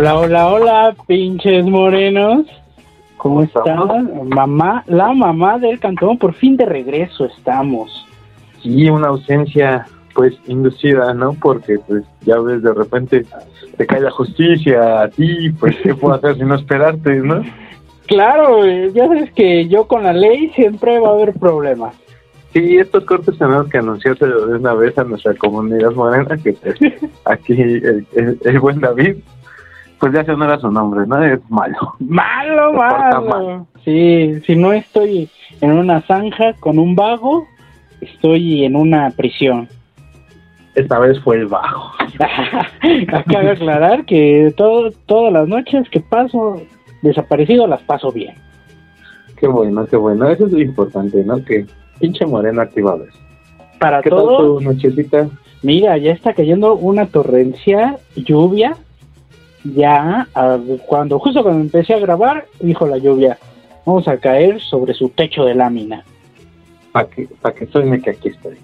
Hola, hola, hola, pinches morenos. ¿Cómo están? Mamá, la mamá del cantón, por fin de regreso estamos. Sí, una ausencia pues inducida, ¿no? Porque pues ya ves, de repente te cae la justicia a ti, pues qué puedo hacer si no esperarte, ¿no? Claro, eh, ya sabes que yo con la ley siempre va a haber problemas. Sí, estos cortes tenemos que anunciárselo de una vez a nuestra comunidad morena, que pues, aquí el, el- el buen David, pues ya se no era su nombre, ¿no? Es malo. Malo, malo. Sí, si no estoy en una zanja con un vago, estoy en una prisión. Esta vez fue el bajo. Acabo de aclarar que todo, todas las noches que paso desaparecido las paso bien. Qué bueno, qué bueno. Eso es lo importante, ¿no? Que pinche morena activado es. Para ¿Qué tal todo, tu nochecita? mira, ya está cayendo una torrencial lluvia. Ya, ah, cuando justo cuando empecé a grabar, dijo la lluvia, vamos a caer sobre su techo de lámina. Para que, pa' que suene que aquí estoy.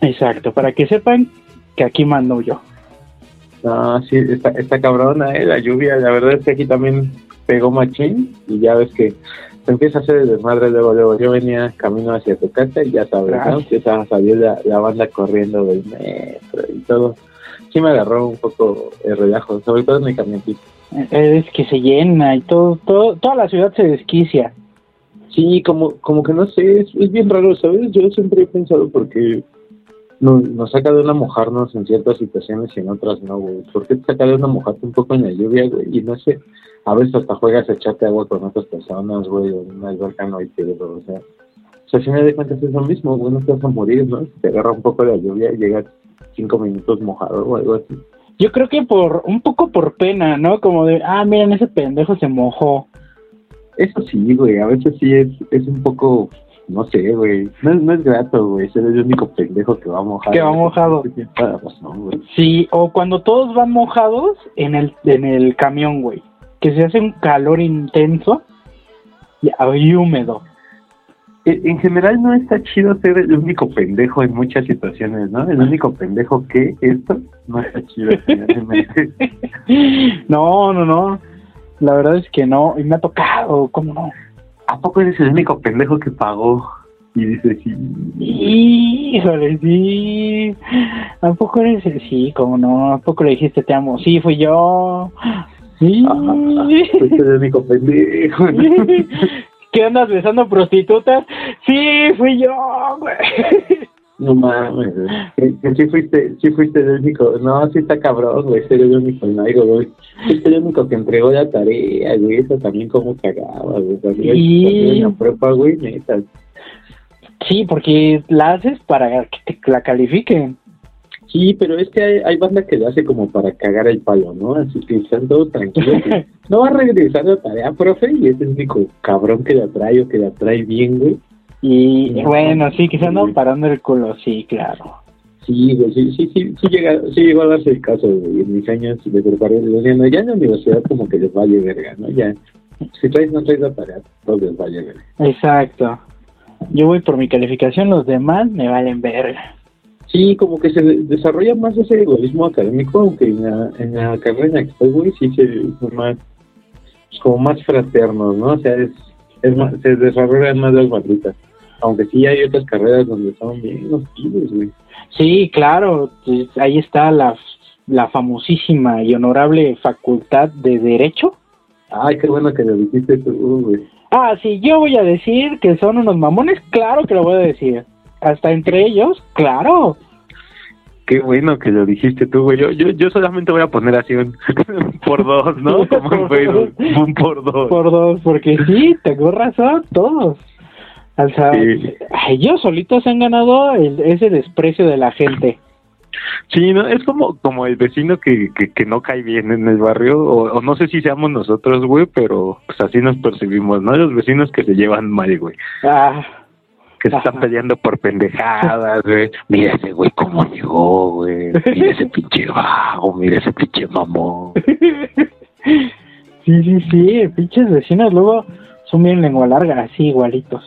Exacto, para que sepan que aquí mando yo. No, sí, está, está cabrona, ¿eh? La lluvia, la verdad es que aquí también pegó machín y ya ves que se empieza a hacer el desmadre luego, luego. Yo venía camino hacia tu casa y ya sabes, ¿no? Claro. Empieza a salir la, la banda corriendo del metro y todo. Sí me agarró un poco el relajo, sobre todo en mi camioncito. Eh, Es que se llena y todo, todo, toda la ciudad se desquicia. Sí, como, como que no sé, es, es bien raro, ¿sabes? Yo siempre he pensado porque nos, nos saca de una mojarnos en ciertas situaciones y en otras no, güey. ¿Por qué te saca de una mojarte un poco en la lluvia, güey? Y no sé, a veces hasta juegas a echarte agua con otras personas, güey, o en una alberca no hay pedo, o sea. O sea, si me de cuenta es lo mismo, güey, no te vas a morir, ¿no? Te agarra un poco la lluvia y llegas cinco minutos mojado o algo así. Yo creo que por un poco por pena, ¿no? Como de, ah, miren, ese pendejo se mojó. Eso sí, güey, a veces sí es, es un poco, no sé, güey, no, es- no es grato, güey, ser el único pendejo que va mojado. Que va mojado. Razón, güey. Sí, o cuando todos van mojados en el, en el camión, güey. Que se hace un calor intenso y, y húmedo. En en general no está chido ser el único pendejo en muchas situaciones, ¿no? El único pendejo que esto no está chido. No, no, no. La verdad es que no. Y me ha tocado, ¿cómo no? ¿A poco eres el único pendejo que pagó? Y dice, sí. Híjole, sí. ¿A poco eres el sí? ¿Cómo no? ¿A poco le dijiste te amo? Sí, fui yo. Sí. Ah, fuiste el único pendejo. ¿Qué andas besando prostitutas? Sí, fui yo, güey. No mames, güey. que, que sí fuiste, sí fuiste el único, no, sí está cabrón, güey, ser el único en algo, güey. Fuiste el único que entregó la tarea, güey, eso también como cagaba, güey. También, Sí. también en la prepa, güey, neta. Sí, porque la haces para que te la califiquen. Sí, pero es que hay, hay banda que lo hace como para cagar el palo, ¿no? Así que están todos tranquilos. que no va a regresar la tarea, profe, y es el único cabrón que la trae o que la trae bien, güey. Y bueno, sí, que se andan parando el culo, sí, claro. Sí, güey, sí, sí, sí, sí, llega, sí llegó a darse el caso, güey, en mis años de preparación. Ya en la universidad como que les vale verga, ¿no? Ya, si traes no traes la tarea, todos les vale verga. Exacto. Yo voy por mi calificación, los demás me valen verga. Sí, como que se de- desarrolla más ese egoísmo académico, aunque en la, en la carrera en la que estoy, güey, sí se más, como más fraternos, ¿no? O sea, es, es más, se desarrollan más las barritas. Aunque sí hay otras carreras donde son bien hostiles, güey. Sí, claro, pues, ahí está la, la famosísima y honorable facultad de Derecho. Ay, qué bueno que lo dijiste tú, güey. Ah, sí, yo voy a decir que son unos mamones, claro que lo voy a decir. Hasta entre ellos, claro. Qué bueno que lo dijiste tú, güey. Yo, yo, yo solamente voy a poner así un por dos, ¿no? Como en Facebook, un por dos. Por dos, porque sí, tengo razón, todos. O sea, Sí. ellos solitos han ganado el- ese desprecio de la gente. Sí, no, es como, como el vecino que, que, que no cae bien en el barrio, o, o no sé si seamos nosotros, güey, pero pues así nos percibimos, ¿no? Los vecinos que se llevan mal, güey. Ah, Que se están peleando por pendejadas, güey. Mira ese güey cómo llegó, güey. Mira ese pinche vago, mira ese pinche mamón. sí, sí, sí, pinches vecinos luego son bien lengua larga, así igualitos.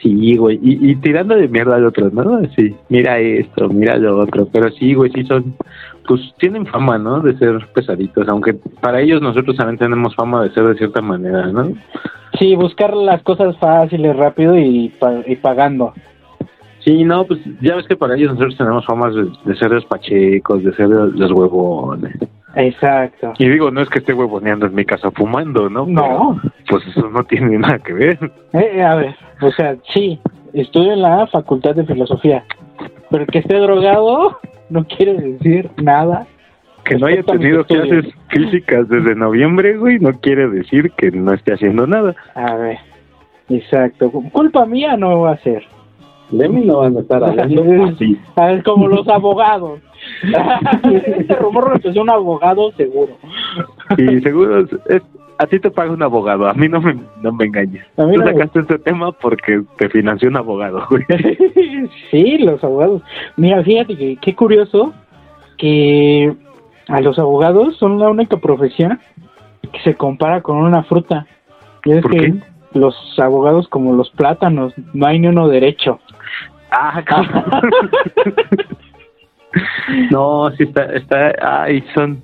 Sí, güey, y, y tirando de mierda al otro, ¿no? Sí, mira esto, mira lo otro, pero sí, güey, sí son, pues tienen fama, ¿no? De ser pesaditos, aunque para ellos nosotros también tenemos fama de ser de cierta manera, ¿no? Sí, buscar las cosas fáciles, rápido y, pa- y pagando. Sí, no, pues ya ves que para ellos nosotros tenemos fama de, de ser los pachecos, de ser los, los huevones. Exacto. Y digo, no es que esté huevoneando en mi casa fumando, ¿no? No. Pero, pues eso no tiene nada que ver. Eh, a ver, o sea, sí, estudio en la Facultad de Filosofía, pero que esté drogado no quiere decir nada. Que no haya tenido clases físicas desde noviembre, güey, no quiere decir que no esté haciendo nada. A ver, exacto. Culpa mía no va a ser. De mí no van a estar hablando así. A ver, como los abogados. este rumor lo empezó un abogado seguro. Y seguro es, es- a ti te paga un abogado, a mí no me, no me engañes. A mí Tú no me- sacaste este tema porque te financió un abogado, güey. sí, los abogados. Mira, fíjate que qué curioso que a los abogados son la única profesión que se compara con una fruta. Y es ¿Por que qué? los abogados como los plátanos, no hay ni uno derecho. Ah. No, sí está, está, ay, son,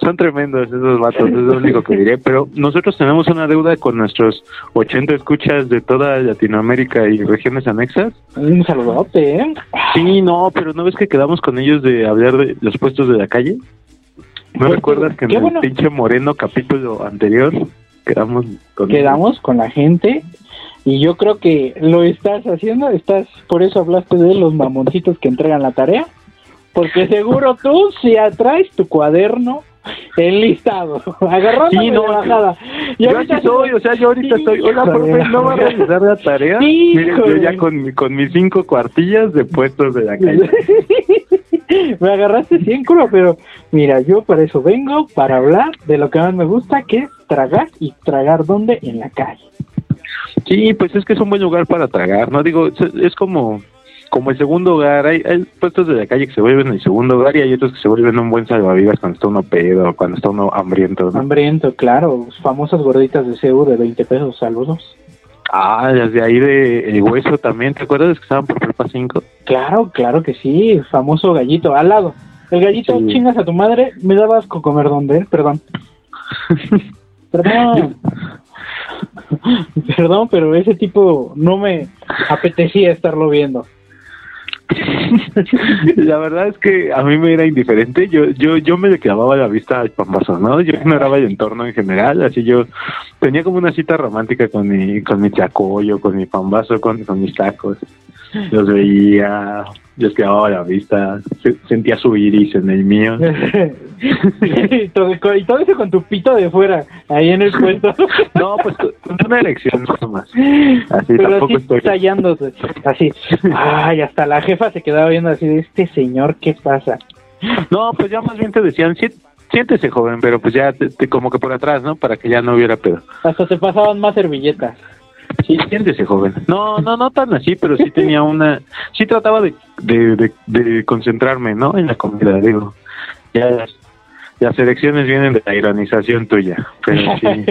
son tremendos esos vatos, es lo único que diré, pero nosotros tenemos una deuda con nuestros 80 escuchas de toda Latinoamérica y regiones anexas. Un saludote, ¿eh? Sí, no, pero ¿no ves que quedamos con ellos de hablar de los puestos de la calle? ¿No recuerdas que en el bueno. pinche Moreno capítulo anterior quedamos con Quedamos con la gente y yo creo que lo estás haciendo, estás, por eso hablaste de los mamoncitos que entregan la tarea, porque seguro tú si atraes tu cuaderno enlistado, agarrando Sí, no, bajada. Yo ahorita soy, o sea, yo ahorita estoy, oiga, profe, ¿no va a realizar la tarea? Sí, Mire, yo ya con, con mis cinco cuartillas de puestos de la calle. me agarraste 100 culo, pero mira, yo para eso vengo, para hablar de lo que más me gusta, que es tragar y tragar donde en la calle. Sí, pues es que es un buen lugar para tragar, ¿no? Digo, es, es como como el segundo hogar. Hay, hay puestos de la calle que se vuelven el segundo hogar y hay otros que se vuelven un buen salvavidas cuando está uno pedo, cuando está uno hambriento, ¿no? Hambriento, claro, famosas gorditas de CEU de 20 pesos, saludos. Ah, desde ahí de El Hueso también, ¿te acuerdas que estaban por Prepa 5? Claro, claro que sí, famoso gallito, al lado. El gallito, Sí. chingas a tu madre, me daba asco comer donde perdón. Perdón. Perdón, pero ese tipo no me apetecía estarlo viendo. La verdad es que a mí me era indiferente, yo yo yo me le clavaba la vista al pambazo, ¿no? Yo ignoraba el entorno en general, así yo tenía como una cita romántica con mi con mi chacoyo, con mi pambazo, con, con mis tacos. Los veía, les clavaba la vista, se- sentía su iris en el mío. y, todo, y todo eso con tu pito de fuera, ahí en el puesto. No, pues con una erección nada más. Así Pero tampoco así estoy. tallándose, así. Ay, hasta la jefa se quedaba viendo así de este señor, ¿qué pasa? No, pues ya más bien te decían, "Sí, siéntese joven, pero pues ya te- te- como que por atrás, ¿no? Para que ya no hubiera pedo. Hasta te pasaban más servilletas. Sí, siéntese joven. No, no, no tan así, pero sí tenía una, sí trataba de, de, concentrarme, ¿no? En la comida, digo. Ya las, las elecciones vienen de la ironización tuya, pero sí.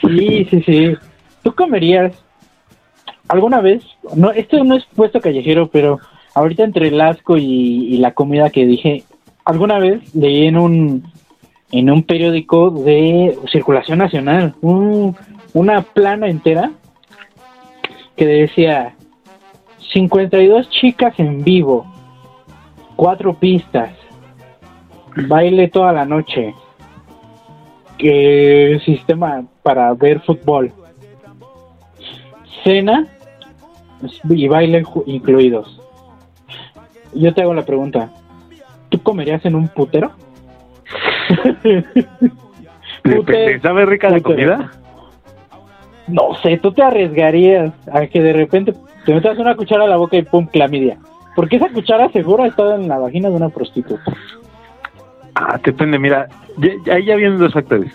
sí, sí, sí. ¿Tú comerías alguna vez? No, esto no es puesto callejero, pero ahorita entre el asco y la comida que dije, alguna vez leí en un en un periódico de circulación nacional un- una plana entera que decía 52 chicas en vivo, cuatro pistas, baile toda la noche, que sistema para ver fútbol, cena y baile incluidos. Yo te hago la pregunta, ¿tú comerías en un putero? ¿Sabe rica la comida? No sé, tú te arriesgarías a que de repente te metas una cuchara a la boca y pum, clamidia. Porque esa cuchara seguro ha estado en la vagina de una prostituta. Ah, depende, mira, ahí ya vienen dos factores.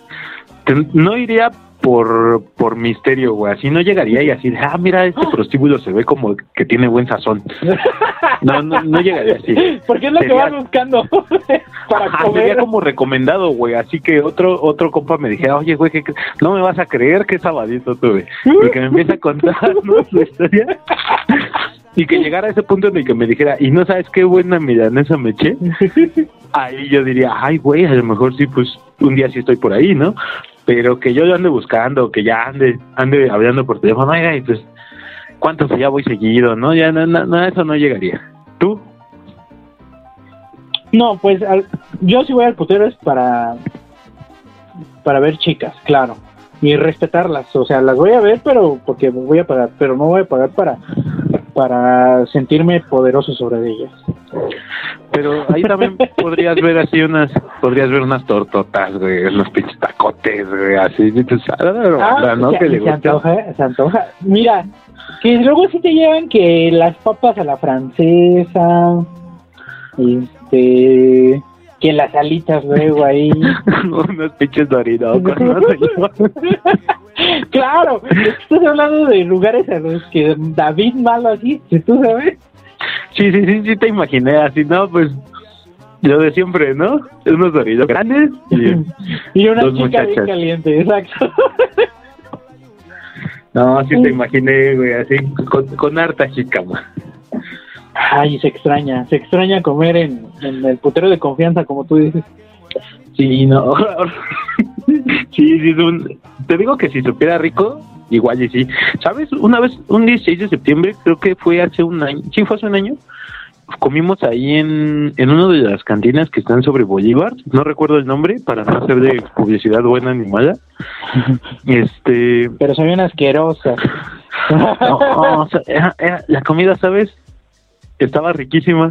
No iría por, por misterio, güey. Así no llegaría y así, ah, mira, este prostíbulo se ve como que tiene buen sazón. No, no, no llegaría así. Porque es lo que vas buscando para Ajá, comer. sería como recomendado, güey. Así que otro otro compa me dijera, oye, güey, ¿qué no me vas a creer que sabadito tuve. Porque me empieza a contar ¿no? su historia. Y que llegara a ese punto en el que me dijera, y no sabes qué buena milanesa me eché. Ahí yo diría, ay, güey, a lo mejor sí, pues un día sí estoy por ahí, ¿no? Pero que yo lo ande buscando, que ya ande ande hablando por teléfono, oiga, y pues, ¿cuántos ya voy seguido, no? Ya, no, no, no, eso no llegaría. ¿Tú? No, pues al- yo si voy al putero es para para ver chicas, claro, y respetarlas, o sea, las voy a ver, pero porque voy a pagar, pero no voy a pagar para para sentirme poderoso sobre ellas. Pero ahí también podrías ver así unas, podrías ver unas tortotas, güey, unos pinches tacotes, güey, así, ah, ¿no? se, le se gusta. antoja, se antoja. Mira, que luego sí te llevan que las papas a la francesa, este, que las alitas luego ahí. unos pinches doridocos, ¿no? claro, estás hablando de lugares a los que David malo así, tú sabes. Sí, sí, sí, sí te imaginé así, ¿no? Pues lo de siempre, ¿no? Unos doritos grandes y... Y una chica bien caliente, exacto. No, sí te imaginé, güey, así, con, con harta chicama. Ay, se extraña, se extraña comer en, en el putero de confianza, como tú dices. Sí, no. sí, sí, es un- te digo que si supiera rico, igual y sí. ¿Sabes? Una vez, un 16 de septiembre, creo que fue hace un año, sí, fue hace un año, comimos ahí en, en una de las cantinas que están sobre Bolívar, no recuerdo el nombre, para no hacer de publicidad buena ni mala. Este, Pero son bien asquerosas. no, o sea, era- era- la comida, ¿sabes? Estaba riquísima,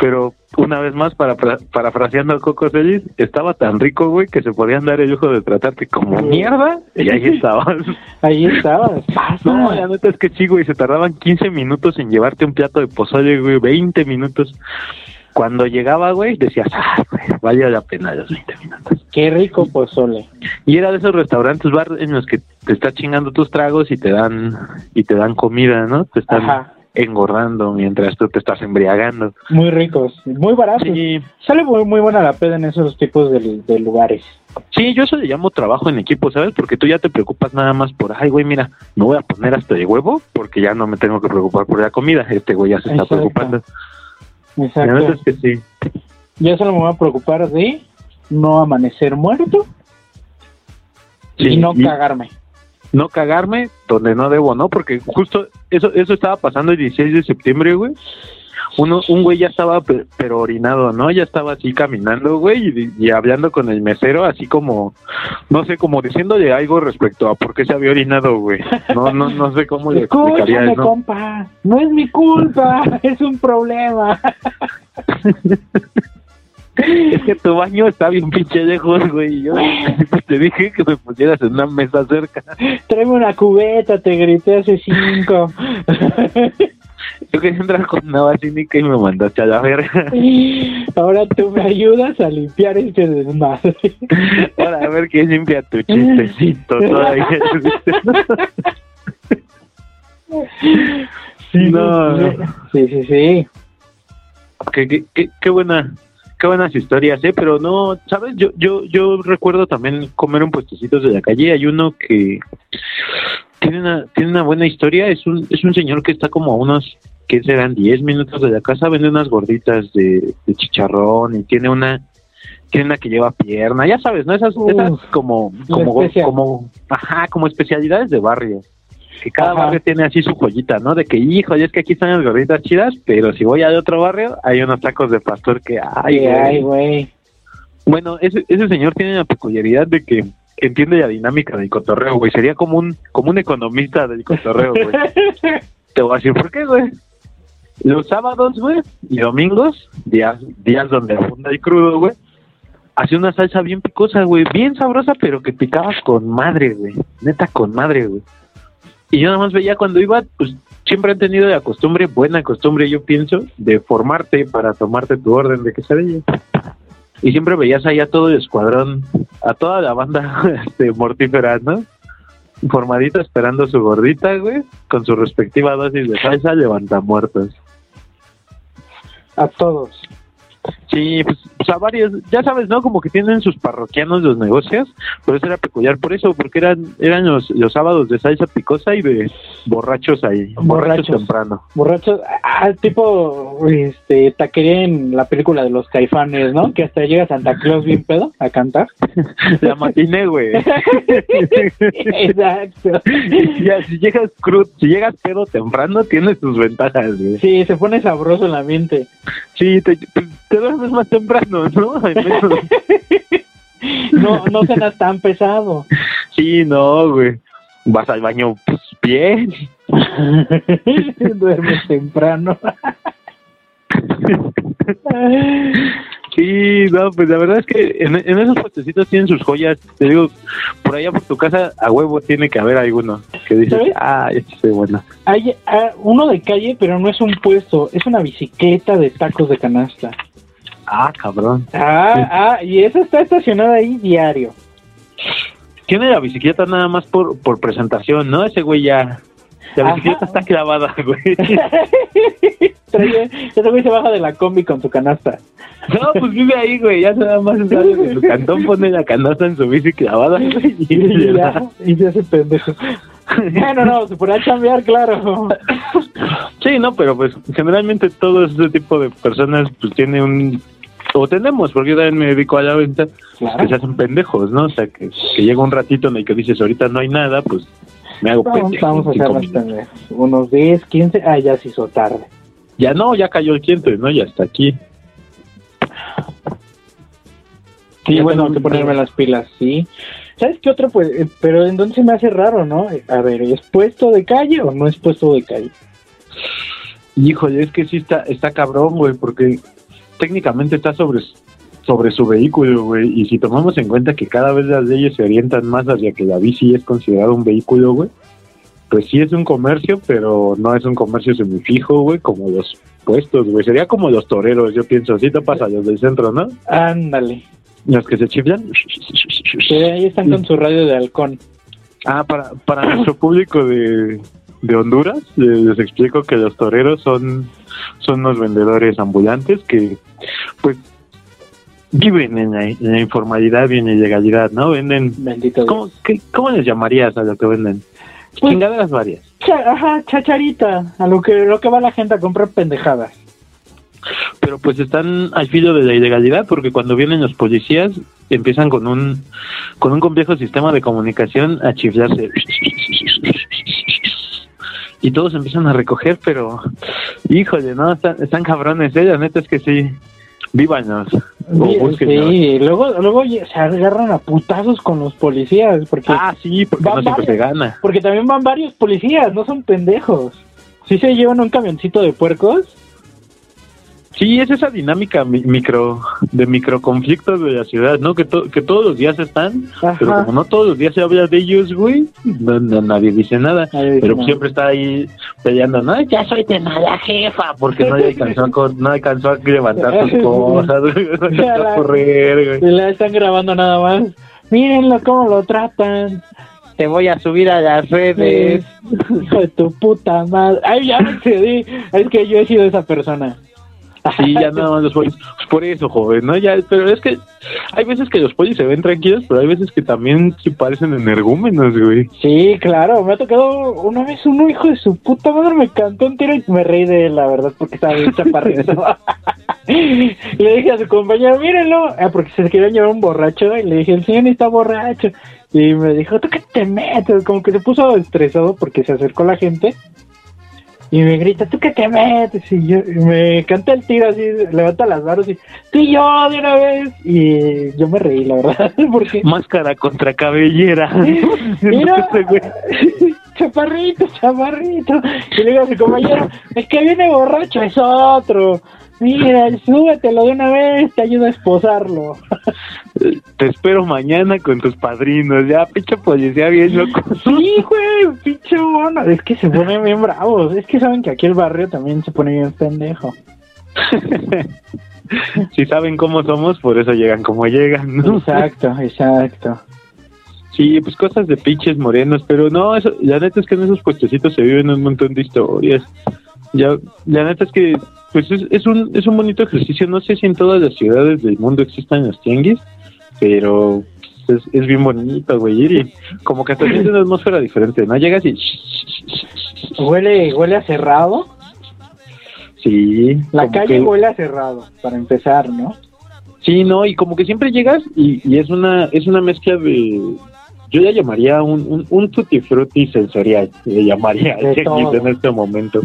pero una vez más, para, parafraseando a Coco Celis, estaba tan rico, güey, que se podían dar el lujo de tratarte como mierda, y ahí estabas. Ahí estabas. No, la neta es que sí, güey, se tardaban 15 minutos en llevarte un plato de pozole, güey, 20 minutos. Cuando llegaba, güey, decías, ah, güey, vale la pena los 20 minutos. Qué rico pozole. Y era de esos restaurantes, bar en los que te estás chingando tus tragos y te dan y te dan comida, ¿no? Te están Ajá. Engordando mientras tú te estás embriagando. Muy ricos, muy baratos. Sí, Sale muy, muy buena la peda en esos tipos de, de lugares. sí, yo eso le llamo trabajo en equipo, ¿sabes? Porque tú ya te preocupas nada más por, ay, güey, mira, me voy a poner hasta de huevo porque ya no me tengo que preocupar por la comida. Este güey ya se está Exacto. preocupando. La Exacto. es que sí. Yo solo me voy a preocupar de no amanecer muerto Sí, y no y- cagarme. No cagarme donde no debo, ¿no? Porque justo eso eso estaba pasando el 16 de septiembre, güey. Uno, un güey ya estaba pe- pero orinado, ¿no? Ya estaba así caminando, güey, y, y hablando con el mesero, así como, no sé, como diciéndole algo respecto a por qué se había orinado, güey. No, no, no sé cómo le explicaría Escúchame, eso. compa, no es mi culpa, es un problema. Es que tu baño está bien pinche lejos, güey. Yo te dije que me pusieras en una mesa cerca. Tráeme una cubeta, te grité hace cinco. Yo quería entrar con una vacinica y me mandaste a la verga. Ahora tú me ayudas a limpiar este desmadre. Ahora a ver quién limpia tu chistecito todavía. Sí, No. sí, sí, sí. qué, qué, qué, qué buena, qué buenas historias, ¿eh? Pero no, ¿sabes? Yo, yo, yo recuerdo también comer en puestecitos de la calle. Hay uno que tiene una, tiene una buena historia. Es un, es un señor que está como a unos, que serán 10 minutos de la casa, vende unas gorditas de, de chicharrón y tiene una, tiene una que lleva pierna, ya sabes, ¿no? Esas, como, como, como, ajá, como especialidades de barrio. Que cada Ajá. barrio tiene así su joyita, ¿no? De que, hijo, es que aquí están las gorditas chidas, pero si voy a otro barrio, hay unos tacos de pastor que, ay, güey. ay, güey. Bueno, ese, ese señor tiene la peculiaridad de que entiende la dinámica del cotorreo, güey. Sería como un, como un economista del cotorreo, güey. Te voy a decir por qué, güey. Los sábados, güey, y domingos, días, días donde abunda el crudo, güey, hacía una salsa bien picosa, güey, bien sabrosa, pero que picabas con madre, güey. Neta, con madre, güey. Y yo nada más veía cuando iba, pues siempre han tenido la costumbre, buena costumbre, yo pienso, de formarte para tomarte tu orden de quesadilla. Y siempre veías ahí a todo el escuadrón, a toda la banda este, mortífera, ¿no? formadita esperando su gordita, güey, con su respectiva dosis de salsa, levanta muertos. A todos. Sí, pues, pues a varios, ya sabes, ¿no? Como que tienen sus parroquianos los negocios, pero eso era peculiar por eso, porque eran eran los, los sábados de salsa picosa y de borrachos ahí, borrachos, Borrachos. temprano. Borrachos, ah, tipo este taquería en la película de los caifanes, ¿no? Que hasta llega Santa Claus bien pedo a cantar. La matiné, güey. Exacto. ya, si llegas crud, si llegas pedo temprano, tienes tus ventajas, güey. Sí, se pone sabroso el ambiente. Sí, te, te, te duermes más temprano, ¿no? No, no cenas tan pesado. sí, no, güey. Vas al baño, pues, bien. Duermes temprano. Sí, no, pues la verdad es que en, en esos puestecitos tienen sus joyas. Te digo, por allá por tu casa, a huevo tiene que haber alguno que dices, ¿Sabes? ah, este es bueno. Hay ah, uno de calle, pero no es un puesto, es una bicicleta de tacos de canasta. Ah, cabrón. Ah, ah, y esa está estacionada ahí diario. Tiene la bicicleta nada más por, por presentación, ¿no? Ese güey ya. La Ajá. bicicleta está clavada, güey. Trae- ese güey se baja de la combi con su canasta. No, pues vive ahí, güey. Ya nada más sale de su cantón, pone la canasta en su bici clavada, güey. Y, Y, ya, y se hace pendejo. Bueno, no, se podrá cambiar, claro. Sí, no, pero pues generalmente todo ese tipo de personas pues tiene un... O tenemos, porque yo también me dedico a la venta, Claro. que se hacen pendejos, ¿no? O sea, que, que llega un ratito en el que dices, ahorita no hay nada, pues me hago Vamos, pendejo. vamos a pendejos. Unos 10, 15, ah, ya se hizo tarde. Ya no, ya cayó el cliente, ¿no? Ya está aquí. Sí, Ya bueno, tengo que un- ponerme las pilas, sí. ¿Sabes qué otro? Pues, eh, pero en dónde se me hace raro, ¿no? A ver, ¿es puesto de calle o no es puesto de calle? Híjole, es que sí está, está cabrón, güey, porque técnicamente está sobre, sobre su vehículo, güey. Y si tomamos en cuenta que cada vez las leyes se orientan más hacia que la bici es considerado un vehículo, güey, pues sí es un comercio, pero no es un comercio semifijo, güey, como los puestos, güey. Sería como los toreros, yo pienso. Así te pasa los del centro, ¿no? Ándale. Los que se chiflan. Sí, ahí están con su radio de halcón. Ah, para, para nuestro público de, de Honduras, les, les explico que los toreros son, son unos vendedores ambulantes que, pues, viven en la, en la informalidad y en la ilegalidad, ¿no? Venden. Bendito. ¿Cómo, qué- ¿Cómo les llamarías a lo que venden? Pues- Chingaderas varias. Cha- ajá, chacharita. A lo que, lo que va la gente a comprar pendejadas. Pero pues están al filo de la ilegalidad porque cuando vienen los policías empiezan con un con un complejo sistema de comunicación a chiflarse y todos empiezan a recoger pero híjole no están, están cabrones eh la neta es que sí vívanos Sí, luego, luego se agarran a putazos con los policías. Porque, ah sí porque no siempre se varios. gana porque también van varios policías, no son pendejos. Sí se llevan un camioncito de puercos. Sí, es esa dinámica mi- micro de microconflictos de la ciudad, ¿no? Que, to- que todos los días están, pero como no todos los días se habla de ellos, güey, no, no- nadie dice nada. Pero siempre está ahí peleando, no, ya soy de mala jefa, porque no alcanzó a, co- no alcanzó a levantar sus cosas, no alcanzó a correr, güey. La están grabando nada más. Mírenlo cómo lo tratan. Te voy a subir a las redes. Hijo de tu puta madre. Ay, ya me excedí. Es que yo he sido esa persona. Sí, ya nada más los polis. Pues por eso, joven, ¿no? Ya, pero es que hay veces que los polis se ven tranquilos, pero hay veces que también se parecen energúmenos, güey. Sí, claro, me ha tocado una vez un hijo de su puta madre me cantó un tiro y me reí de él, la verdad, porque estaba bien chaparrito. le dije a su compañero, mírenlo, ah, porque se quería llevar un borracho, y le dije, el señor está borracho. Y me dijo, ¿tú qué te metes? Como que se puso estresado porque se acercó la gente. Y me grita, ¿tú qué te metes? Y yo y me canta el tiro así, levanta las manos y tú y yo de una vez. Y yo me reí, la verdad, porque... Máscara contra cabellera. Mira, Este chaparrito, chaparrito. Y le digo a mi compañero, es que viene borracho, es otro. Mira, súbetelo de una vez, te ayuda a esposarlo. Te espero mañana con tus padrinos. Ya, pinche policía bien loco. Sí, güey, pinche mono. Es que se ponen bien bravos. Es que saben que aquí el barrio también se pone bien pendejo. si saben cómo somos, por eso llegan como llegan, ¿no? Exacto, exacto. Sí, pues cosas de pinches morenos, pero no, eso, la neta es que en esos puestecitos se viven un montón de historias. Ya, la neta es que, pues es, es un, es un bonito ejercicio. No sé si en todas las ciudades del mundo existan los tianguis, pero es, es bien bonito, güey. Y como que hasta sientes una atmósfera diferente, ¿no? Llegas y... Huele, huele a cerrado. Sí. La calle que- huele a cerrado, para empezar, ¿no? Sí, no, y como que siempre llegas y, y es una es una mezcla de yo ya llamaría un, un, un tutti frutti sensorial, le llamaría al en este momento.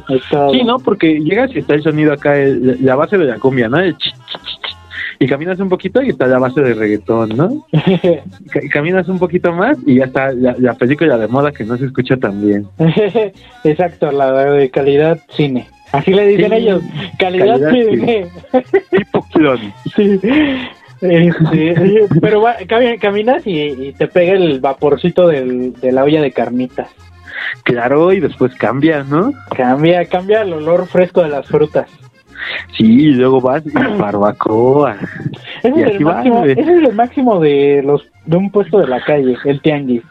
Sí, ¿no? Porque llegas y está el sonido acá, el- la base de la cumbia, ¿no? El ch, ch, ch, ch. y caminas un poquito y está la base de reggaetón, ¿no? Ca- caminas un poquito más y ya está la, la película de moda que no se escucha tan bien. Exacto, la de calidad cine. Así le dicen Sí, ellos, calidad, calidad cine. Tipo clon. Sí. Este, pero va- cami- caminas y, y te pega el vaporcito del, de la olla de carnitas. Claro, y después cambia, ¿no? Cambia, cambia el olor fresco de las frutas. Sí, y luego vas y barbacoa. Ese Y es, el máximo, ese es el máximo de los de un puesto de la calle, el tianguis.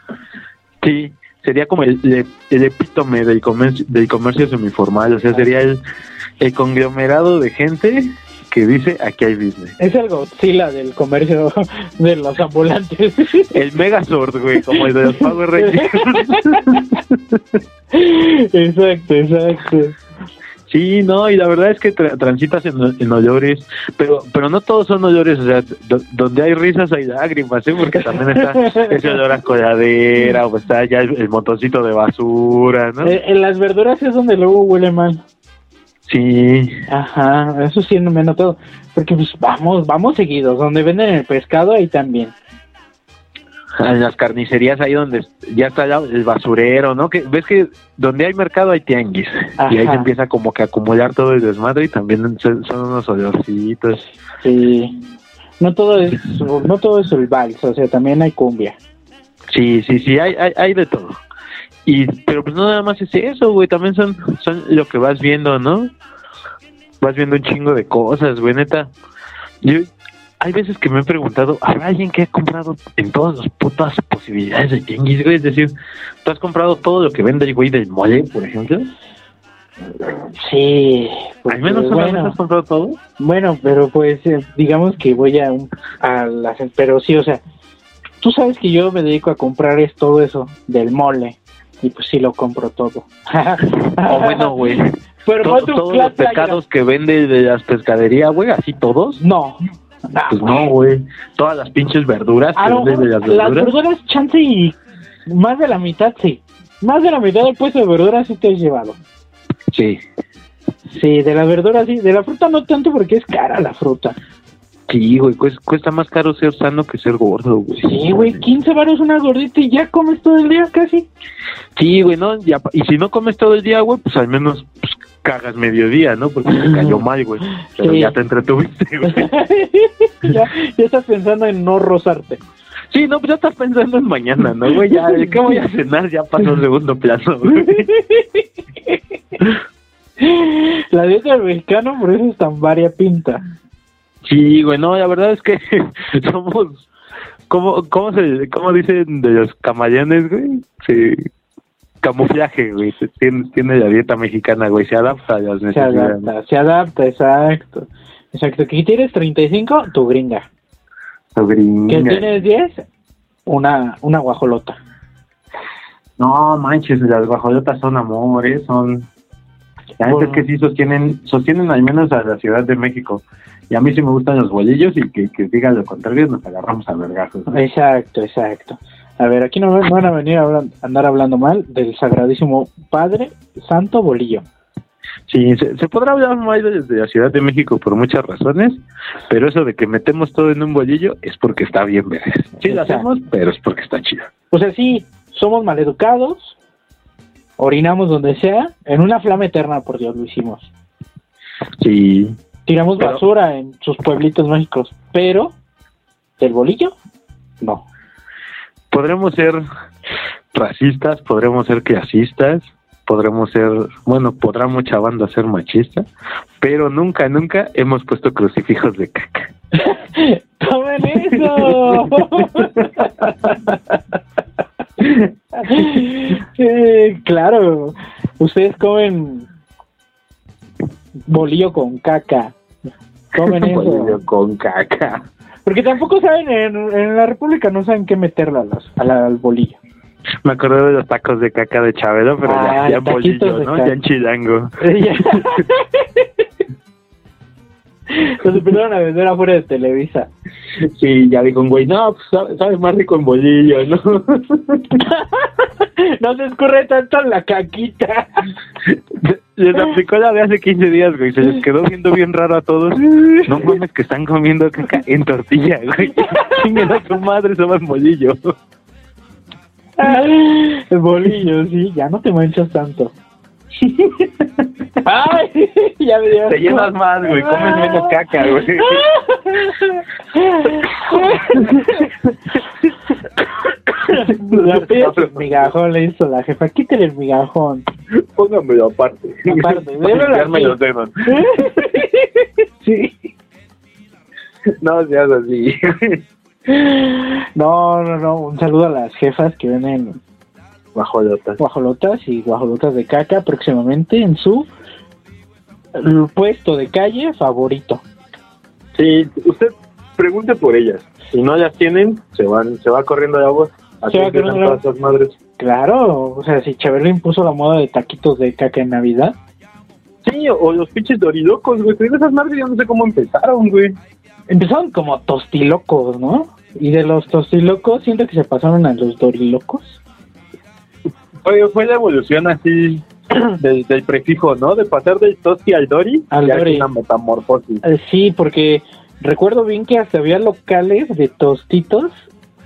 Sí, sería como el, el, el epítome del comercio, del comercio semiformal, o sea, sería el, el conglomerado de gente que dice aquí hay business. Es el Godzilla del comercio de los ambulantes. El Megazord, güey, como el de los Power Rangers. exacto, exacto. Sí, no, y la verdad es que tra- transitas en, en olores, pero pero no todos son olores, o sea, do- donde hay risas hay lágrimas, ¿eh? Porque también está ese olor a coladera, o está ya el, el montoncito de basura, ¿no? Eh, en las verduras es donde luego huele mal. Sí, Ajá, eso sí no me he notado. Porque pues vamos, vamos seguidos. Donde venden el pescado ahí también. en las carnicerías ahí donde ya está el basurero, ¿no? Que ves que donde hay mercado hay tianguis y ahí se empieza como que a acumular todo el desmadre y también son, son unos olorcitos. Sí. No todo es, no todo es el vals, o sea, también hay cumbia. Sí, sí, sí, hay, hay, hay de todo. Y pero pues no nada más es eso, güey, también son son lo que vas viendo, ¿no? Vas viendo un chingo de cosas, güey, neta. Yo hay veces que me he preguntado, ¿habrá alguien que ha comprado en todas las putas posibilidades de tianguis, güey? Es decir, ¿tú has comprado todo lo que vende el güey del mole, por ejemplo? Sí. Al menos bueno, has comprado todo. bueno, pero pues eh, digamos que voy a, un- a las... Pero sí, o sea, tú sabes que yo me dedico a comprar es todo eso del mole. Y pues sí lo compro todo. O bueno, güey, Pero to- todos los pescados que vende de las pescaderías, güey, así todos. No. Pues no, güey. Todas las pinches verduras que de las mejor las verduras. verduras, chance y más de la mitad, sí. Más de la mitad del puesto de verduras sí te has llevado. Sí. Sí, de la verdura sí. De la fruta no tanto porque es cara la fruta. Sí, güey, cuesta, cuesta más caro ser sano que ser gordo, güey. Sí, güey, 15 varos una gordita y ya comes todo el día casi. Sí, güey, ¿no? Y, si no comes todo el día, güey, pues al menos pues, cagas mediodía, ¿no? Porque te cayó mal, güey. Pero Sí. ya te entretuviste, güey. ya, ya estás pensando en no rozarte. Sí, no, pues ya estás pensando en mañana, ¿no, güey? Ya, ¿qué voy a cenar? Ya pasó el segundo plano, güey. La dieta del mexicano por eso es tan variapinta. Sí, güey, no, la verdad es que somos... ¿Cómo, cómo, se, ¿Cómo dicen de los camaleones, güey? Sí. Camuflaje, güey. se- Tiene, tiene la dieta mexicana, güey. Se adapta a las Se necesidades. adapta, se adapta, exacto. Exacto, que tienes 35, tu gringa. Que gringa. tienes 10, una, una guajolota. No, manches, las guajolotas son amores, son... La neta es que sí sostienen, sostienen al menos a la Ciudad de México. Y a mí sí me gustan los bolillos y que, que digan lo contrario nos agarramos a vergazos. ¿no? Exacto, exacto. A ver, aquí no me van a venir a hablar- andar hablando mal del sagradísimo Padre Santo Bolillo. Sí, se, se podrá hablar mal desde la Ciudad de México por muchas razones, pero eso de que metemos todo en un bolillo es porque está bien, verás. Sí lo hacemos, pero es porque está chido. O sea, sí, somos maleducados, orinamos donde sea, en una flama eterna, por Dios, lo hicimos. Sí, Tiramos Pero- basura en sus pueblitos mágicos, pero del bolillo, no. podremos ser racistas, podremos ser clasistas, podremos ser, bueno, podrá mucha banda ser machista, pero nunca, nunca hemos puesto crucifijos de caca. ¡Tomen eso! Eh, claro, ustedes comen bolillo con caca. Comen eso. Bolillo con caca. Porque tampoco saben, en, en la República no saben qué meterle a los- a la- al bolillo. Me acordé de los tacos de caca de Chabelo, pero Ah, ya, ya en taquitos bolillo. Ya en chilango. Los empezaron a vender afuera de Televisa. Sí, ya dijo un güey, no, pues sabe, sabe más rico en bolillo, ¿no? no se escurre tanto la caquita. Les aplicó la de hace 15 días, güey. Se les quedó viendo bien raro a todos. No mames que están comiendo caca en tortilla, güey. Chinguen a su madre, se va en bolillo. El bolillo, sí, ya no te manchas tanto. Ay, ya me dio Te llenas más, güey. Comes menos caca, güey. El migajón, le hizo la jefa. Quítale el migajón. Póngamelo aparte. Aparte, aquí. los dedos. Sí. No seas así. No, no, no. Un saludo a las jefas que venden Guajolotas. guajolotas y guajolotas de caca próximamente en su eh, puesto de calle favorito. Sí, usted pregunte por ellas. Si no las tienen, se van, se va corriendo de agua. Se va corriendo todas madres. Claro, o sea, si Chabelo impuso la moda de taquitos de caca en Navidad, Sí, o, los pinches dorilocos, güey. Esas madres yo no sé cómo empezaron, güey. empezaron como tostilocos, ¿no? Y de los tostilocos siento que se pasaron a los dorilocos. Oye, fue la evolución así del, del prefijo, ¿no? De pasar del tosti al dori. Al ya es dori. una metamorfosis. Eh, sí, porque recuerdo bien que hasta había locales de tostitos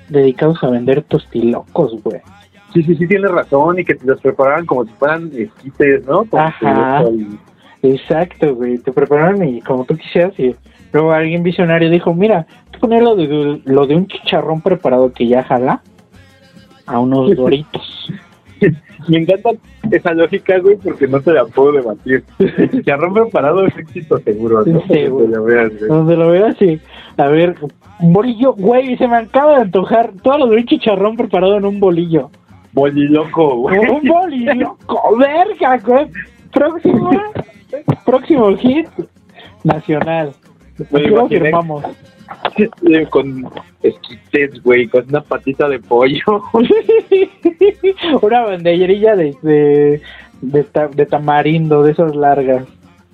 dedicados a vender tostilocos, güey. Sí, sí, sí, tienes razón. Y que te los preparaban como si fueran esquites, ¿no? Como Ajá. Exacto, güey. Te prepararon y como tú quisieras y luego alguien visionario dijo, mira, tú poner lo de, lo de un chicharrón preparado que ya jala a unos doritos. Me encanta esa lógica, güey, porque no te la puedo debatir. Chicharrón preparado es éxito seguro, ¿no? Lo veas, güey. Donde lo veas y, a ver, un bolillo, güey, se me acaba de antojar todo lo de un chicharrón preparado en un bolillo. Boliloco, güey. Un bolillo, verga, güey. Próximo, próximo hit nacional. Lo imaginé. firmamos. Con esquites, güey, con una patita de pollo. Una banderilla de, de, de, ta- de tamarindo, de esas largas.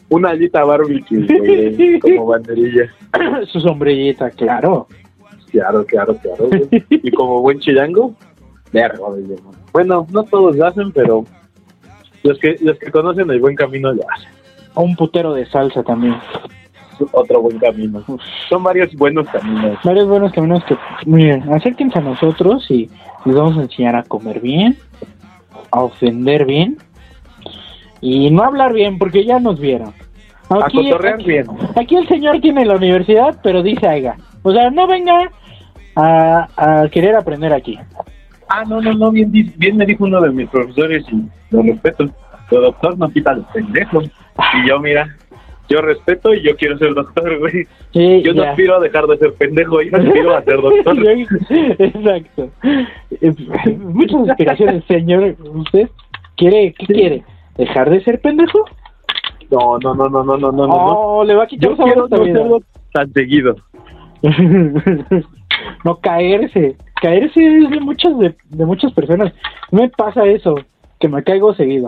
Una alita barbecue, güey, como banderilla. Su sombrillita, claro. Claro, claro, claro. güey. Y como buen chilango, verga. Bueno, no todos lo hacen, pero los que los que conocen el buen camino lo hacen. Un putero de salsa también. Otro buen camino. Son varios buenos caminos. Varios buenos caminos que, miren, acérquense a nosotros y les vamos a enseñar a comer bien, a ofender bien y no hablar bien porque ya nos vieron. A cotorrear aquí, bien. aquí el señor tiene la universidad, pero dice aiga. O sea, no venga a, a querer aprender aquí. Ah, no, no, no, bien, bien me dijo uno de mis profesores y lo respeto. El doctor no quita los pendejos. Y yo, mira, yo respeto y yo quiero ser doctor, güey. Sí, Yo no aspiro a dejar de ser pendejo, yo aspiro a ser doctor. Exacto. Muchas aspiraciones, señor. ¿Usted quiere, qué Sí. quiere? ¿Dejar de ser pendejo? No, no, no, no, no, no, no, no. Le va a quitar Yo sabor quiero no serlo tan seguido. no caerse. Caerse es de muchas de, de muchas personas. Me pasa eso, que me caigo seguido.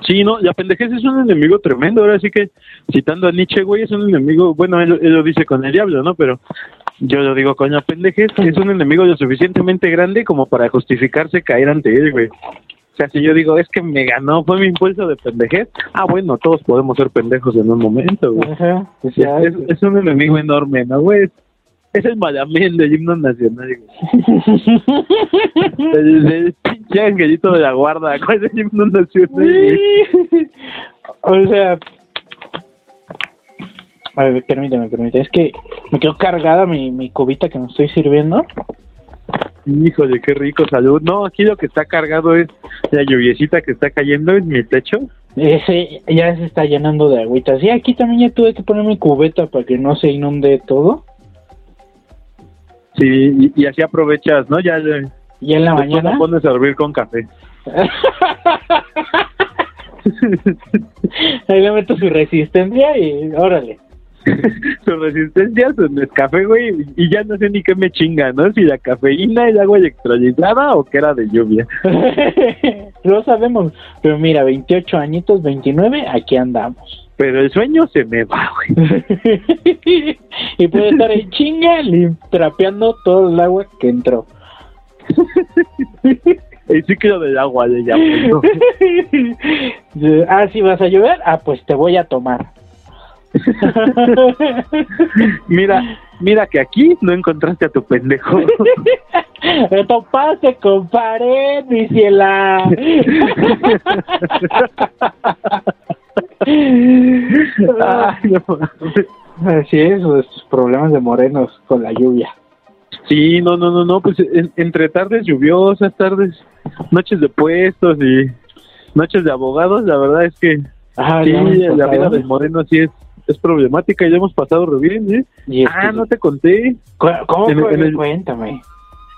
Sí, no, la pendejez es un enemigo tremendo. Ahora sí que, citando a Nietzsche, güey, es un enemigo, bueno, él, él lo dice con el diablo, ¿no? Pero yo lo digo con la pendejez, es un enemigo lo suficientemente grande como para justificarse caer ante él, güey. O sea, si yo digo, es que me ganó, fue mi impulso de pendejez, ah, bueno, todos podemos ser pendejos en un momento, güey. Ajá, Es, exacto. es un enemigo enorme, ¿no, güey? Es el malamén del himno nacional, güey. El, el pinche angelito de la guarda, ¿cuál es el himno nacional, güey? o sea, a ver, permíteme, permíteme. Es que me quedó cargada mi, mi cubita que me estoy sirviendo. Híjole, qué rico, salud. No, aquí lo que está cargado es la lluviecita que está cayendo en mi techo. Ese ya se está llenando de agüita. Sí, aquí también ya tuve que poner mi cubeta para que no se inunde todo. Sí, y, y así aprovechas, ¿no? Ya Y en la mañana. la pones a hervir con café. Ahí le meto su resistencia y órale. su resistencia su café, güey, y ya no sé ni qué me chinga, ¿no? Si la cafeína es agua electrolitada o que era de lluvia. Lo sabemos. Pero mira, 28 añitos, 29, aquí andamos. Pero el sueño se me va, güey. y puede estar en chinga trapeando todo el agua que entró. El ciclo del agua le llamo, ¿no? ah, si vas a llover, ah, pues te voy a tomar. Mira, mira que aquí no encontraste a tu pendejo. Me topaste con pared, mi ciela. Ay, no mames. Así es, los problemas de morenos con la lluvia. Sí, no, no, no, no, pues en- entre tardes lluviosas, tardes, noches de puestos y noches de abogados, la verdad es que Ah, sí, la vida del moreno sí es, es problemática, ya hemos pasado re bien, ¿eh? Y Ah, no te conté, ¿Cu- ¿Cómo en en el- Cuéntame.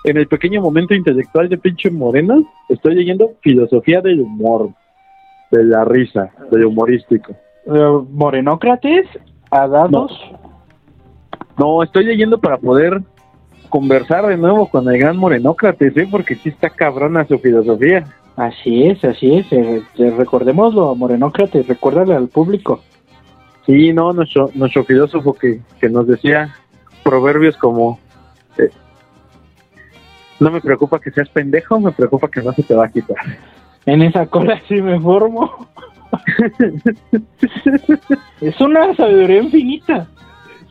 en el pequeño momento intelectual de pinche moreno, estoy leyendo filosofía del humor, de la risa, del humorístico. Eh, Morenócrates, Adados. No, estoy leyendo para poder conversar de nuevo con el gran Morenócrates, ¿eh? Porque sí está cabrona su filosofía. Así es, así es. eh, eh, recordémoslo, Morenócrates, recuérdale al público. Sí, no, nuestro, nuestro filósofo que, que nos decía proverbios como... eh, no me preocupa que seas pendejo, me preocupa que no se te va a quitar. En esa cola sí me formo. es una sabiduría infinita.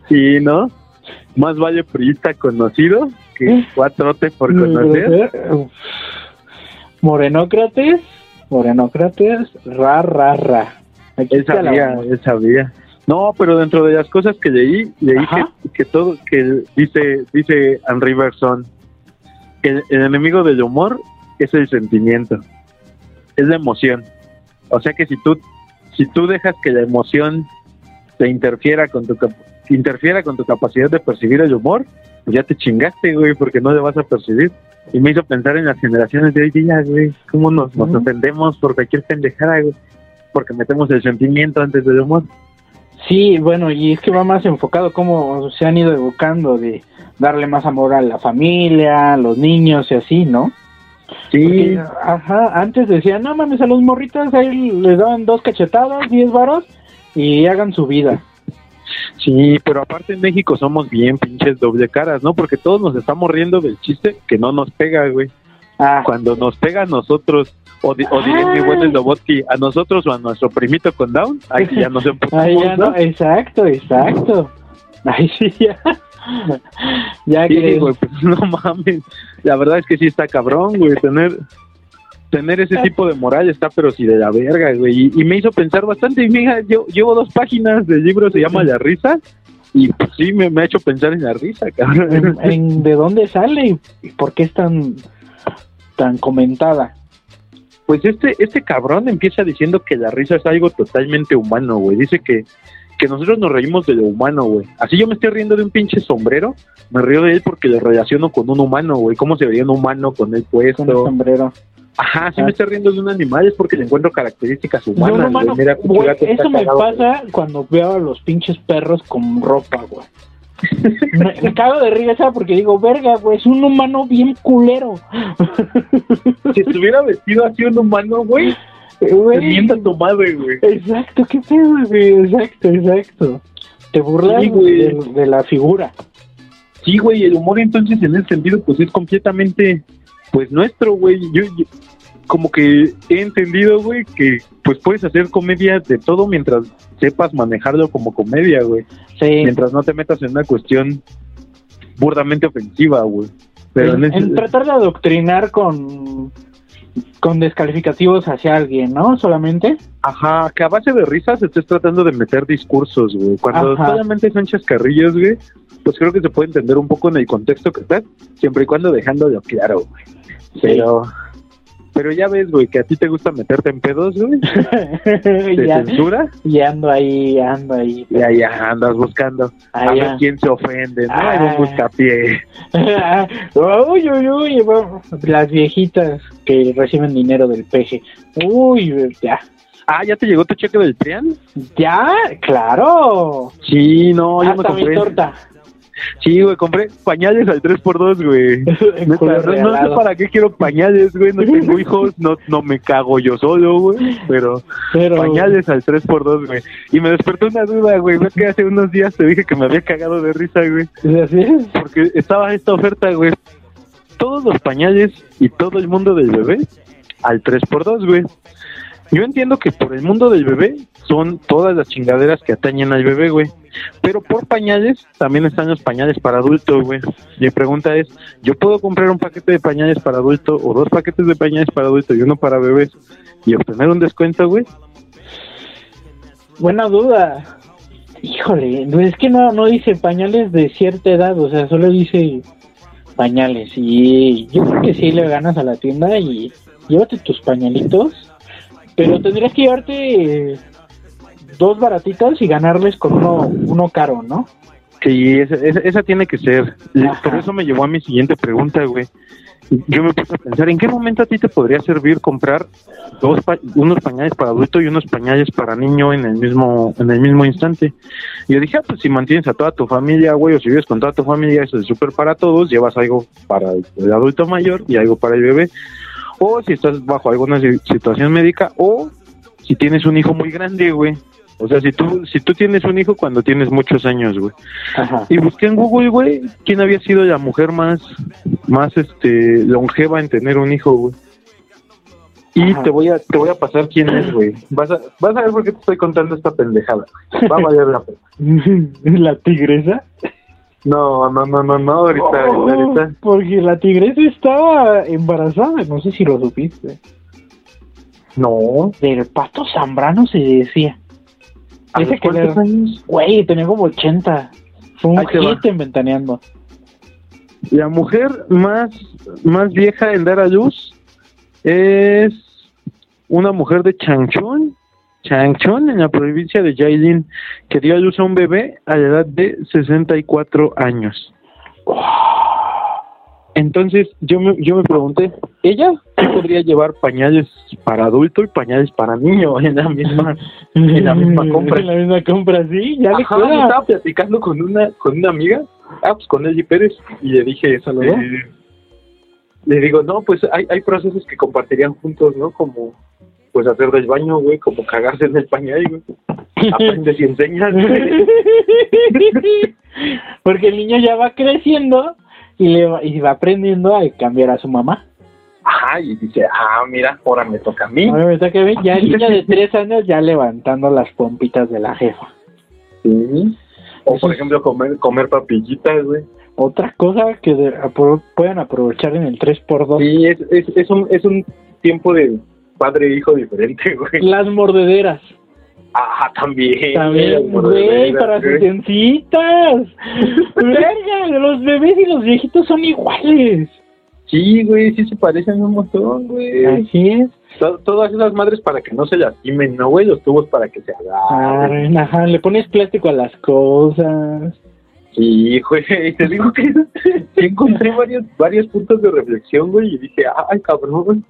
Sí, ¿no? Más vale priista conocido que cuatrote por conocer. Uf. Morenócrates, Morenócrates, ra, ra, ra. Aquí Él sabía, él sabía. No, pero dentro de las cosas que leí, leí que, que todo, que dice, dice Henry Bergson, que el, el enemigo del humor es el sentimiento, es la emoción. O sea que si tú, si tú dejas que la emoción te interfiera con tu interfiera con tu capacidad de percibir el humor, pues ya te chingaste, güey, porque no le vas a percibir. Y me hizo pensar en las generaciones de hoy día, güey, cómo nos, nos Ujú. ofendemos por cualquier pendejada, güey, porque metemos el sentimiento antes del humor. Sí, bueno, y es que va más enfocado cómo se han ido educando de darle más amor a la familia, a los niños y así, ¿no? Sí, Porque, ajá, antes decían, no mames, a los morritos ahí les daban dos cachetadas, diez varos y hagan su vida. sí, pero aparte en México somos bien pinches doble caras, ¿no? Porque todos nos estamos riendo del chiste que no nos pega, güey. Ah, Cuando nos pega a nosotros, o, di- o diré mi buen Slobotki, a nosotros o a nuestro primito con Down, ahí ya nos emputamos, ahí ya no, exacto, exacto. Ahí sí ya. Ya Sí, que güey, pues no mames. La verdad es que sí está cabrón, güey, tener tener ese tipo de moral está pero sí de la verga, güey. Y, y me hizo pensar bastante. Y mira, yo llevo dos páginas del libro, se llama La Risa. Y pues sí, me, me ha hecho pensar en la risa, cabrón. en- en de dónde sale y- y por qué es tan tan comentada. Pues este, este cabrón empieza diciendo que la risa es algo totalmente humano, güey. Dice que, que nosotros nos reímos de lo humano, güey. Así yo me estoy riendo de un pinche sombrero, me río de él porque lo relaciono con un humano, güey. ¿Cómo se vería un humano con él Con el puesto? sombrero. Ajá, si Ah. me estoy riendo de un animal es porque le encuentro características humanas, No, no, mano, güey. Mira, eso me cagado, pasa cuando veo a los pinches perros con ropa, güey. me, me cago de risa porque digo, verga, güey, es un humano bien culero. Si estuviera vestido así un humano, güey, Güey, te mienta tu madre, güey. Exacto, qué pedo, güey, exacto, exacto. Te burlas Sí, güey. de, de la figura. Sí, güey, el humor entonces en ese sentido pues es completamente pues nuestro, güey. Yo, yo como que he entendido, güey, que pues puedes hacer comedia de todo mientras sepas manejarlo como comedia, güey. Sí. Mientras no te metas en una cuestión burdamente ofensiva, güey. Pero en, en ese- en tratar de adoctrinar con con descalificativos hacia alguien, ¿no? Solamente. Ajá, que a base de risas estés tratando de meter discursos, güey. Cuando Ajá. solamente son chascarrillos, güey, pues creo que se puede entender un poco en el contexto que estás, siempre y cuando dejándolo claro, güey. Pero, Pero ya ves, güey, que a ti te gusta meterte en pedos, güey. ¿Te ya, censura? y ando ahí, ando ahí. Ya, ya andas buscando. Ah, a ver ya. quién se ofende, ¿no? Ah. Hay un buscapié. uy, uy, uy, las viejitas que reciben dinero del peje. Uy, ya. Ah, ¿ya te llegó tu cheque del Trian? Ya, claro. Sí, no, yo me Hasta mi compré. torta. Sí, güey, compré pañales al 3x2, güey. No, no sé para qué quiero pañales, güey. No tengo hijos, no, no me cago yo solo, güey. Pero Pero pañales al 3x2, güey. Y me despertó una duda, güey. Ves que hace unos días te dije que me había cagado de risa, güey. ¿Así es? Porque estaba esta oferta, güey. Todos los pañales y todo el mundo del bebé al 3x2, güey. Yo entiendo que por el mundo del bebé son todas las chingaderas que atañen al bebé, güey. Pero por pañales también están los pañales para adulto, güey. Mi pregunta es, ¿yo puedo comprar un paquete de pañales para adulto o dos paquetes de pañales para adulto y uno para bebés y obtener un descuento, güey? Buena duda. Híjole, es que no, no dice pañales de cierta edad, o sea, solo dice pañales. Y yo creo que sí le ganas a la tienda y llévate tus pañalitos, pero tendrías que llevarte dos baratitos y ganarles con uno, uno caro, ¿no? Sí, esa, esa, esa tiene que ser. Ajá. Por eso me llevó a mi siguiente pregunta, güey. Yo me puse a pensar, ¿en qué momento a ti te podría servir comprar dos pa- unos pañales para adulto y unos pañales para niño en el mismo en el mismo instante? Y yo dije, ah, pues si mantienes a toda tu familia, güey, o si vives con toda tu familia, eso es súper para todos, llevas algo para el adulto mayor y algo para el bebé. O si estás bajo alguna si- situación médica, o si tienes un hijo muy grande, güey. O sea, si tú, si tú tienes un hijo cuando tienes muchos años, güey. Ajá. Y busqué en Google, güey, quién había sido la mujer más, más, este, longeva en tener un hijo, güey. Y Ajá. te voy a, te voy a pasar quién es, güey. Vas a, vas a ver por qué te estoy contando esta pendejada. Va a valer la pena. ¿La tigresa? No, no, no, no, no, ahorita, Oh, ahorita. porque la tigresa estaba embarazada, no sé si lo supiste. No. Del pato Zambrano se decía. ¿A Ese los que cuántos le- años? Güey, tenía como 80. Fue un hit en Ventaneando. La mujer más, más vieja en dar a luz es una mujer de Changchun, Changchun, en la provincia de Yailin, que dio a luz a un bebé a la edad de 64 años. Entonces yo me, yo me pregunté, ¿ella podría llevar pañales para adulto y pañales para niño en la misma, en la misma compra? En la misma compra, sí, ya le Ajá, queda. estaba platicando con una con una amiga, ah, pues con Eli Pérez, y le dije, ¿Saludó? eh, le digo, no, pues hay, hay procesos que compartirían juntos, ¿no? Como, pues hacer del baño, güey, como cagarse en el pañal, güey. Aprendes y enseñas, güey. Porque el niño ya va creciendo y, le va, y va aprendiendo a cambiar a su mamá. Ajá, y dice, ah, mira, ahora me toca a mí. Ahora me toca a mí, ya el niño de tres años ya levantando las pompitas de la jefa. Sí. O por ejemplo, comer comer papillitas, güey. Otra cosa que de- apro- pueden aprovechar en el 3x2. Sí, es, es, es, un, es un tiempo de padre e hijo diferente, güey. Las mordederas. Ah, también. También, güey, para sus güey. encitas. Verga, los bebés y los viejitos son iguales. Sí, güey, sí se parecen un montón, güey. Así es. To- Todas esas madres para que no se lastimen, ¿no, güey? Los tubos para que se agarren. Ajá, le pones plástico a las cosas. Sí, güey, te digo que encontré varios, varios puntos de reflexión, güey, y dije, ay, cabrón,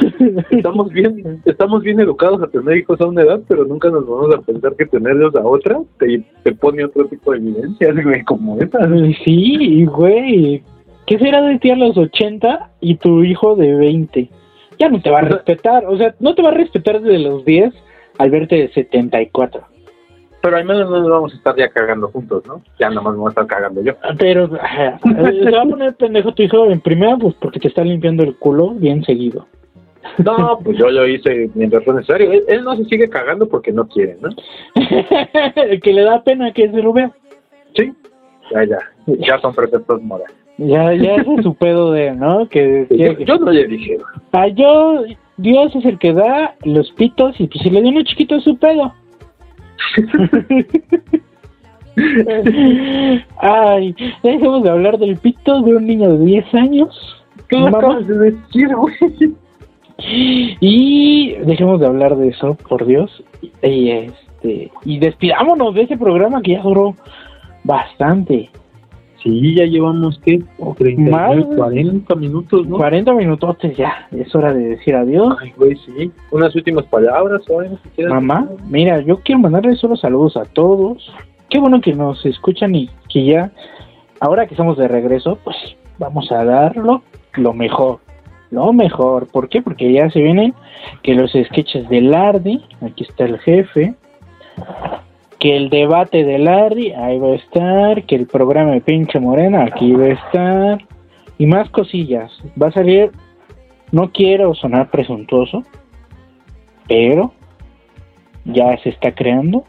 estamos bien, estamos bien educados a tener hijos a una edad, pero nunca nos vamos a pensar que tenerlos a otra te, te pone otro tipo de evidencias, güey, como esa. Sí, güey. ¿Qué será de ti a los 80 y tu hijo de 20? Ya no te va a respetar. O sea, no te va a respetar desde los 10 al verte de 74. Pero al menos no nos vamos a estar ya cagando juntos, ¿no? Ya nada más me voy a estar cagando yo. Pero se va a poner pendejo tu hijo en primera, pues porque te está limpiando el culo bien seguido. No, pues yo lo hice mientras fue necesario. Él, él no se sigue cagando porque no quiere, ¿no? que le da pena que se lo vea. Sí. Ya, ya. Ya son preceptos morales. Ya, ya ese es su pedo de, ¿no? Que, Yo, que- yo no le dije. Ah, yo, Dios es el que da los pitos y pues si le dio uno chiquito es su pedo. Ay, dejemos de hablar del pito de un niño de 10 años. ¿Qué acabas de decir, güey? Y dejemos de hablar de eso, por Dios. Y este y despidámonos de ese programa que ya duró bastante. Sí, ya llevamos, ¿qué? 39, Más. 40 minutos, ¿no? 40 minutotes ya. Es hora de decir adiós. Ay, güey, sí. Unas últimas palabras, que Mamá, decir. mira, yo quiero mandarles solo saludos a todos. Qué bueno que nos escuchan y que ya, ahora que estamos de regreso, pues vamos a darlo lo mejor. Lo mejor. ¿Por qué? Porque ya se vienen que los sketches de Lardy, aquí está el jefe, que el debate de Lardy, ahí va a estar, que el programa de Pinche Morena, aquí va a estar, y más cosillas. Va a salir, no quiero sonar presuntuoso, pero ya se está creando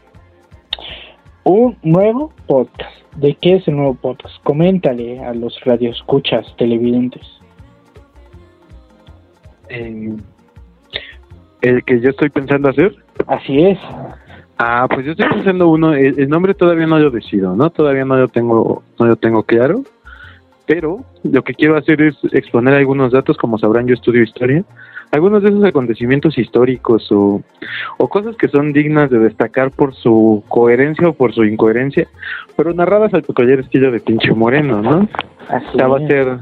un nuevo podcast. ¿De qué es el nuevo podcast? Coméntale a los radioescuchas televidentes. Eh, el que yo estoy pensando hacer. Así es. Ah, pues yo estoy pensando uno, el, el nombre todavía no lo decido, ¿no? Todavía no lo tengo, no lo tengo claro, pero lo que quiero hacer es exponer algunos datos, como sabrán yo estudio historia, algunos de esos acontecimientos históricos o, o cosas que son dignas de destacar por su coherencia o por su incoherencia, pero narradas al peculiar estilo de pinche moreno, ¿no? Así sea, va a ser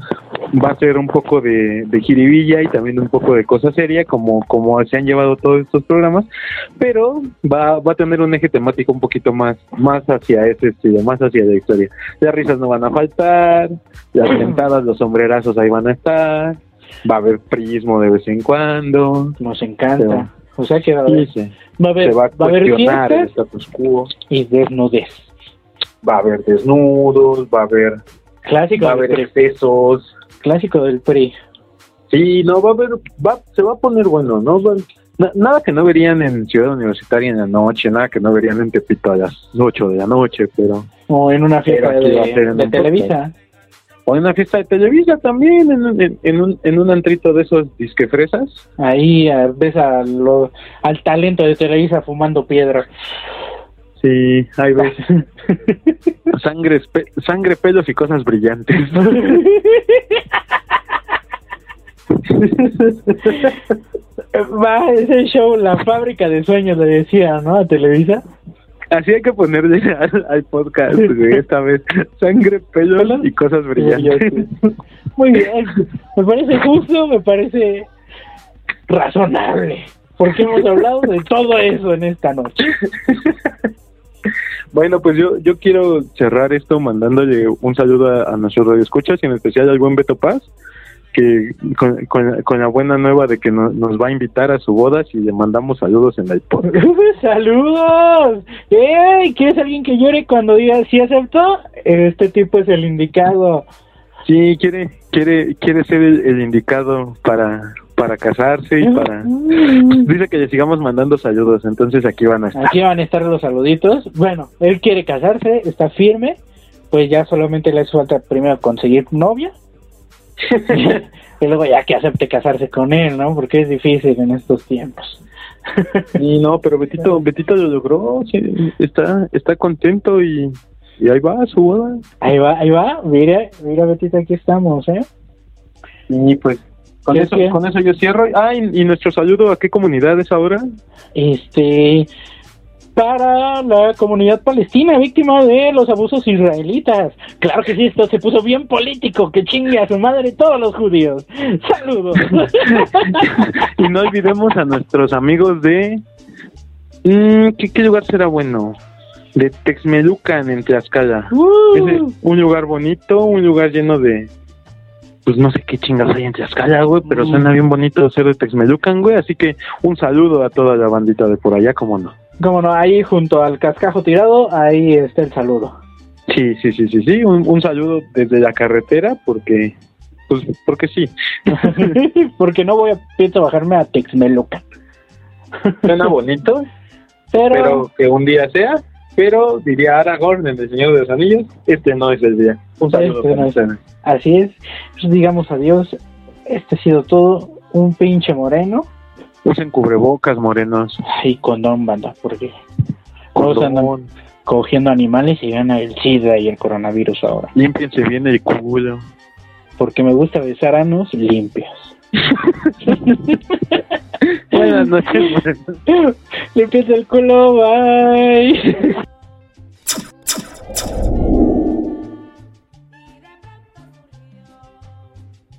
va a ser un poco de, de jiribilla y también un poco de cosa seria como como se han llevado todos estos programas pero va, va a tener un eje temático un poquito más más hacia ese estilo más hacia la historia las risas no van a faltar las sentadas los sombrerazos ahí van a estar va a haber prismo de vez en cuando Nos encanta. O sea que va a haber, Sí, va a haber, va a va a haber cuestionar el status quo y desnudez. va a haber desnudos va a haber Clásico va a haber excesos Clásico del PRI. Sí, no, va a haber, va, se va a poner bueno, ¿no? Va- na- nada que no verían en Ciudad Universitaria en la noche, nada que no verían en Tepito a las 8 de la noche, pero... O en una fiesta de, de Televisa. O en una fiesta de Televisa también, en, un- en, en un, en un antrito de esos disquefresas. Ahí ves a lo- al talento de Televisa fumando piedra. Sí, ahí ves. sangre, sangre, pelos y cosas brillantes. Va ese show, la fábrica de sueños, le decía, ¿no? A Televisa. Así hay que ponerle al, al podcast, güey, esta vez. Sangre, pelos y cosas brillantes. Muy bien. Me parece justo, me parece razonable. Porque hemos hablado de todo eso en esta noche. Bueno, pues yo, yo quiero cerrar esto mandándole un saludo a, a nuestros radioescuchas y en especial al buen Beto Paz, que con, con, con la buena nueva de que no- nos va a invitar a su boda si le mandamos saludos en el podcast. ¡Saludos! ¡Ey! ¿Quieres alguien que llore cuando diga si aceptó? Este tipo es el indicado. Sí, quiere, quiere, quiere ser el, el indicado para, para casarse y para... Dice que le sigamos mandando saludos, entonces aquí van a estar. Aquí van a estar los saluditos. Bueno, él quiere casarse, está firme. Pues ya solamente le hace falta primero conseguir novia. y luego ya que acepte casarse con él, ¿no? Porque es difícil en estos tiempos. Y no, pero Betito, Betito lo logró, sí, está, está contento y, y ahí va su boda. Ahí va, ahí va. Mira, mira, Betita, aquí estamos, ¿eh? Y pues con ¿Qué eso, con eso yo cierro. Ah, y, y nuestro saludo a qué comunidad es ahora. Este. Para la comunidad palestina víctima de los abusos israelitas. Claro que sí, esto se puso bien político. Que chingue a su madre todos los judíos. Saludos. y no olvidemos a nuestros amigos de mm, ¿qué, qué lugar será bueno? De Texmelucan en Tlaxcala. Uh. Es un lugar bonito, un lugar lleno de pues no sé qué chingas hay en Tlaxcala, güey, pero Mm. suena bien bonito ser de Texmelucan, güey, así que un saludo a toda la bandita de por allá, como no. Como no, ahí junto al cascajo tirado, ahí está el saludo. Sí, sí, sí, sí, sí, un, un saludo desde la carretera porque pues porque sí. Porque no voy a pienso bajarme a Texmelucan. Suena bonito, Pero, pero que un día sea. Pero diría Aragorn en El Señor de los Anillos, este no es el día. Un saludo Este no es- así es. Pues digamos adiós. Este ha sido todo. Un pinche moreno. Usen cubrebocas, morenos. Y condón, banda, porque todos andan cogiendo animales y gana el SIDA y el coronavirus ahora. Límpiense bien el culo. Porque me gusta besar anos limpios. Buenas noches. El culo, bye.